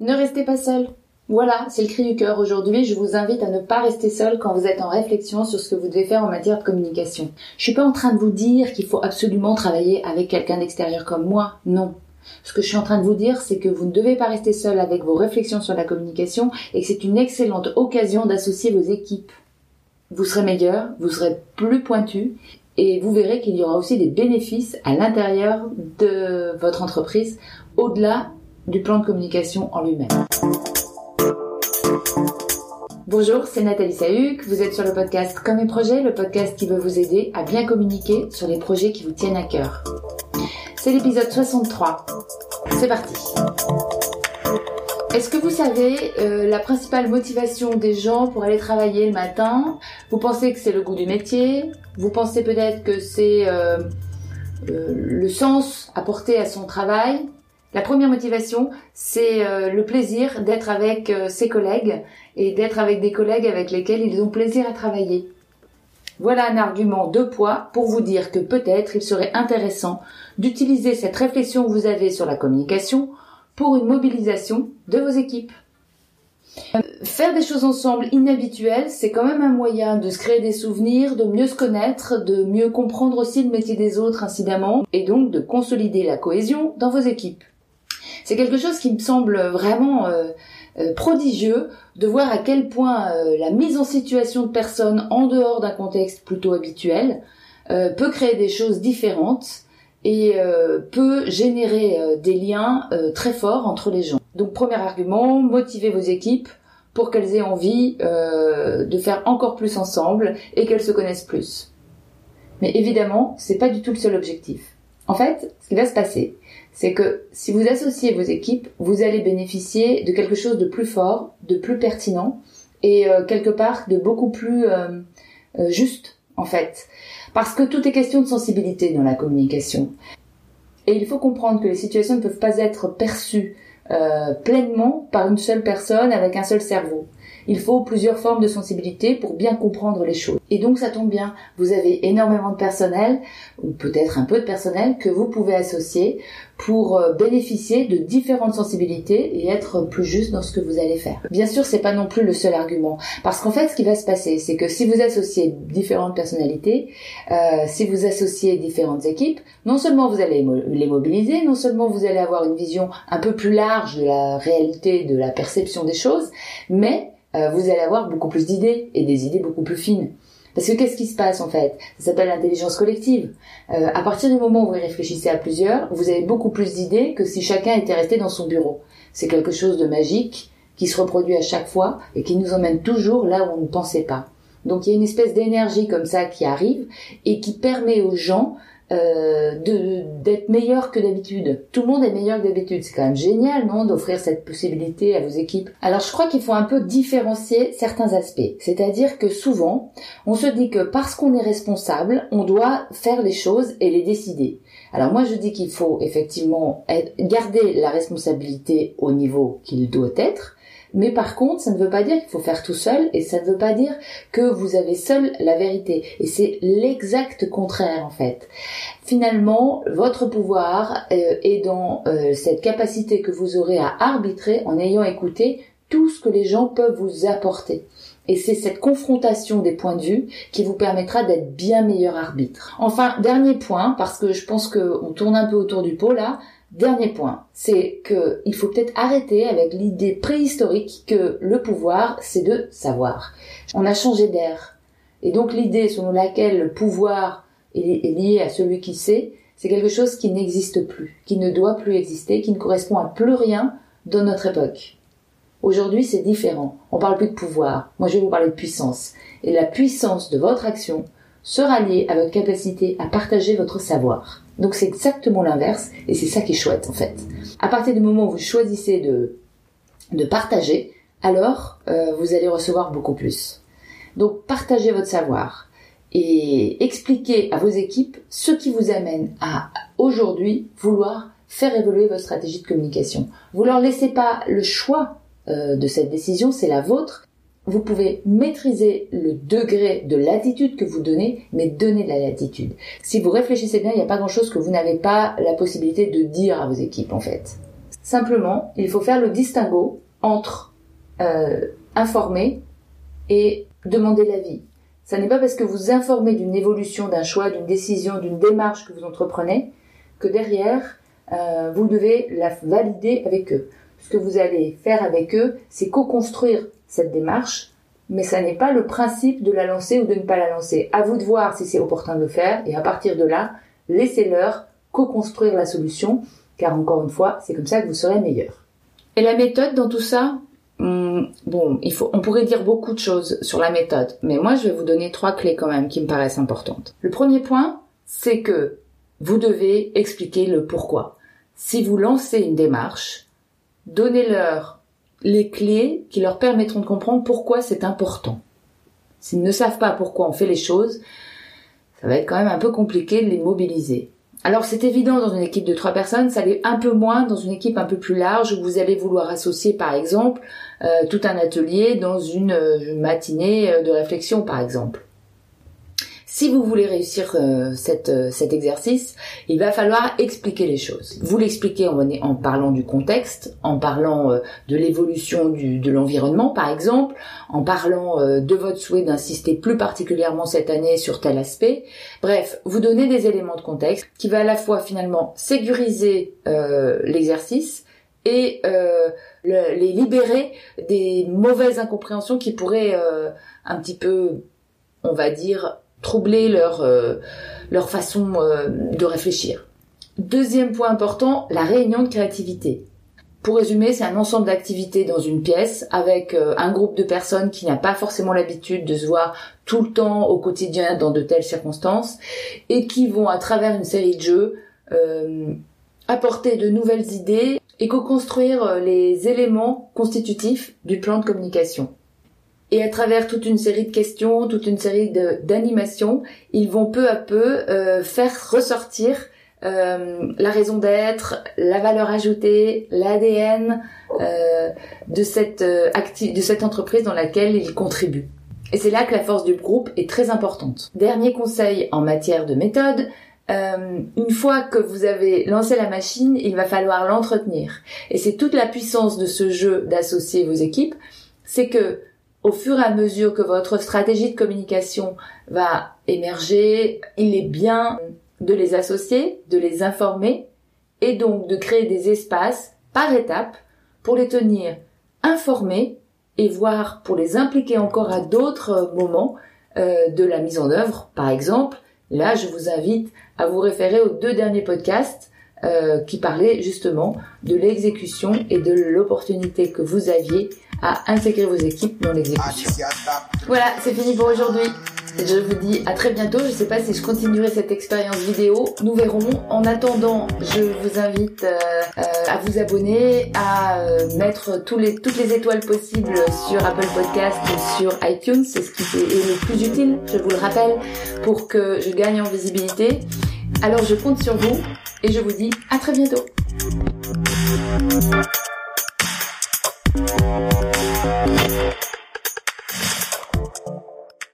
Ne restez pas seul. Voilà, c'est le cri du cœur. Aujourd'hui, je vous invite à ne pas rester seul quand vous êtes en réflexion sur ce que vous devez faire en matière de communication. Je suis pas en train de vous dire qu'il faut absolument travailler avec quelqu'un d'extérieur comme moi. Non. Ce que je suis en train de vous dire, c'est que vous ne devez pas rester seul avec vos réflexions sur la communication et que c'est une excellente occasion d'associer vos équipes. Vous serez meilleur, vous serez plus pointu et vous verrez qu'il y aura aussi des bénéfices à l'intérieur de votre entreprise au-delà du plan de communication en lui-même. Bonjour, c'est Nathalie Sahuc, vous êtes sur le podcast Comme mes projets, le podcast qui veut vous aider à bien communiquer sur les projets qui vous tiennent à cœur. C'est l'épisode 63. C'est parti. Est-ce que vous savez euh, la principale motivation des gens pour aller travailler le matin? Vous pensez que c'est le goût du métier? Vous pensez peut-être que c'est euh, euh, le sens apporté à son travail? La première motivation, c'est euh, le plaisir d'être avec euh, ses collègues et d'être avec des collègues avec lesquels ils ont plaisir à travailler. Voilà un argument de poids pour vous dire que peut-être il serait intéressant d'utiliser cette réflexion que vous avez sur la communication pour une mobilisation de vos équipes. Euh, faire des choses ensemble inhabituelles, c'est quand même un moyen de se créer des souvenirs, de mieux se connaître, de mieux comprendre aussi le métier des autres incidemment, et donc de consolider la cohésion dans vos équipes. C'est quelque chose qui me semble vraiment euh, euh, prodigieux de voir à quel point euh, la mise en situation de personnes en dehors d'un contexte plutôt habituel peut créer des choses différentes et peut générer des liens très forts entre les gens. Donc premier argument, motivez vos équipes pour qu'elles aient envie de faire encore plus ensemble et qu'elles se connaissent plus. Mais évidemment, c'est pas du tout le seul objectif. En fait, ce qui va se passer, c'est que si vous associez vos équipes, vous allez bénéficier de quelque chose de plus fort, de plus pertinent et euh, quelque part de beaucoup plus euh, euh, juste en fait. Parce que tout est question de sensibilité dans la communication. Et il faut comprendre que les situations ne peuvent pas être perçues pleinement par une seule personne avec un seul cerveau. Il faut plusieurs formes de sensibilité pour bien comprendre les choses. Et donc ça tombe bien, vous avez énormément de personnel, ou peut-être un peu de personnel, que vous pouvez associer pour euh, bénéficier de différentes sensibilités et être plus juste dans ce que vous allez faire. Bien sûr, c'est pas non plus le seul argument, parce qu'en fait, ce qui va se passer, c'est que si vous associez différentes personnalités, euh, si vous associez différentes équipes, non seulement vous allez les mobiliser, non seulement vous allez avoir une vision un peu plus large de la réalité, de la perception des choses, mais euh, vous allez avoir beaucoup plus d'idées et des idées beaucoup plus fines. Parce que qu'est-ce qui se passe en fait? Ça s'appelle l'intelligence collective. Euh, à partir du moment où vous réfléchissez à plusieurs, vous avez beaucoup plus d'idées que si chacun était resté dans son bureau. C'est quelque chose de magique qui se reproduit à chaque fois et qui nous emmène toujours là où on ne pensait pas. Donc il y a une espèce d'énergie comme ça qui arrive et qui permet aux gens euh, d'être meilleur que d'habitude. Tout le monde est meilleur que d'habitude. C'est quand même génial, non, d'offrir cette possibilité à vos équipes. Alors je crois qu'il faut un peu différencier certains aspects. C'est-à-dire que souvent, on se dit que parce qu'on est responsable, on doit faire les choses et les décider. Alors moi je dis qu'il faut effectivement garder la responsabilité au niveau qu'il doit être, mais par contre, ça ne veut pas dire qu'il faut faire tout seul et ça ne veut pas dire que vous avez seul la vérité. Et c'est l'exact contraire en fait. Finalement, votre pouvoir euh, est dans euh, cette capacité que vous aurez à arbitrer en ayant écouté tout ce que les gens peuvent vous apporter. Et c'est cette confrontation des points de vue qui vous permettra d'être bien meilleur arbitre. Enfin, dernier point, parce que je pense qu'on tourne un peu autour du pot là, Dernier point, c'est que il faut peut-être arrêter avec l'idée préhistorique que le pouvoir, c'est de savoir. On a changé d'air. Et donc l'idée selon laquelle le pouvoir est lié à celui qui sait, c'est quelque chose qui n'existe plus, qui ne doit plus exister, qui ne correspond à plus rien dans notre époque. Aujourd'hui, c'est différent. On parle plus de pouvoir. Moi, je vais vous parler de puissance. Et la puissance de votre action sera liée à votre capacité à partager votre savoir. Donc c'est exactement l'inverse et c'est ça qui est chouette en fait. À partir du moment où vous choisissez de, de partager, alors euh, vous allez recevoir beaucoup plus. Donc partagez votre savoir et expliquez à vos équipes ce qui vous amène à aujourd'hui vouloir faire évoluer votre stratégie de communication. Vous leur laissez pas le choix euh, de cette décision, c'est la vôtre, vous pouvez maîtriser le degré de l'attitude que vous donnez, mais donnez de la latitude. Si vous réfléchissez bien, il n'y a pas grand-chose que vous n'avez pas la possibilité de dire à vos équipes, en fait. Simplement, il faut faire le distinguo entre euh, informer et demander l'avis. Ça n'est pas parce que vous informez d'une évolution, d'un choix, d'une décision, d'une démarche que vous entreprenez que derrière, euh, vous devez la valider avec eux. Ce que vous allez faire avec eux, c'est co-construire cette démarche, mais ça n'est pas le principe de la lancer ou de ne pas la lancer. À vous de voir si c'est opportun de le faire, et à partir de là, laissez-leur co-construire la solution, car encore une fois, c'est comme ça que vous serez meilleur. Et la méthode dans tout ça, hmm, bon, il faut, on pourrait dire beaucoup de choses sur la méthode, mais moi je vais vous donner trois clés quand même qui me paraissent importantes. Le premier point, c'est que vous devez expliquer le pourquoi. Si vous lancez une démarche, donnez-leur les clés qui leur permettront de comprendre pourquoi c'est important. S'ils ne savent pas pourquoi on fait les choses, ça va être quand même un peu compliqué de les mobiliser. Alors c'est évident dans une équipe de trois personnes, ça l'est un peu moins dans une équipe un peu plus large où vous allez vouloir associer par exemple euh, tout un atelier dans une euh, matinée euh, de réflexion par exemple. Si vous voulez réussir euh, euh, cet exercice, il va falloir expliquer les choses. Vous l'expliquez en, parlant du contexte, en parlant euh, de l'évolution de l'environnement par exemple, en parlant de votre souhait d'insister plus particulièrement cette année sur tel aspect. Bref, vous donnez des éléments de contexte qui va à la fois finalement sécuriser l'exercice et les libérer des mauvaises incompréhensions qui pourraient un petit peu, on va dire, troubler leur, euh, leur façon euh, de réfléchir. Deuxième point important, la réunion de créativité. Pour résumer, c'est un ensemble d'activités dans une pièce avec euh, un groupe de personnes qui n'a pas forcément l'habitude de se voir tout le temps au quotidien dans de telles circonstances et qui vont à travers une série de jeux apporter de nouvelles idées et co-construire les éléments constitutifs du plan de communication. Et à travers toute une série de questions, toute une série d'animations, ils vont peu à peu euh, faire ressortir euh, la raison d'être, la valeur ajoutée, l'ADN euh, de cette euh, de cette entreprise dans laquelle ils contribuent. Et c'est là que la force du groupe est très importante. Dernier conseil en matière de méthode, euh, une fois que vous avez lancé la machine, il va falloir l'entretenir. Et c'est toute la puissance de ce jeu d'associer vos équipes, c'est que au fur et à mesure que votre stratégie de communication va émerger, il est bien de les associer, de les informer et donc de créer des espaces par étapes pour les tenir informés et voir pour les impliquer encore à d'autres moments euh, de la mise en œuvre. Par exemple, là, je vous invite à vous référer aux deux derniers podcasts euh, qui parlaient justement de l'exécution et de l'opportunité que vous aviez à intégrer vos équipes dans l'exécution. Voilà, c'est fini pour aujourd'hui. Je vous dis à très bientôt. Je ne sais pas si je continuerai cette expérience vidéo. Nous verrons. En attendant, je vous invite euh, euh, à vous abonner, à euh, mettre toutes les étoiles possibles sur Apple Podcast sur iTunes. C'est ce qui est le plus utile, je vous le rappelle, pour que je gagne en visibilité. Alors je compte sur vous et je vous dis à très bientôt.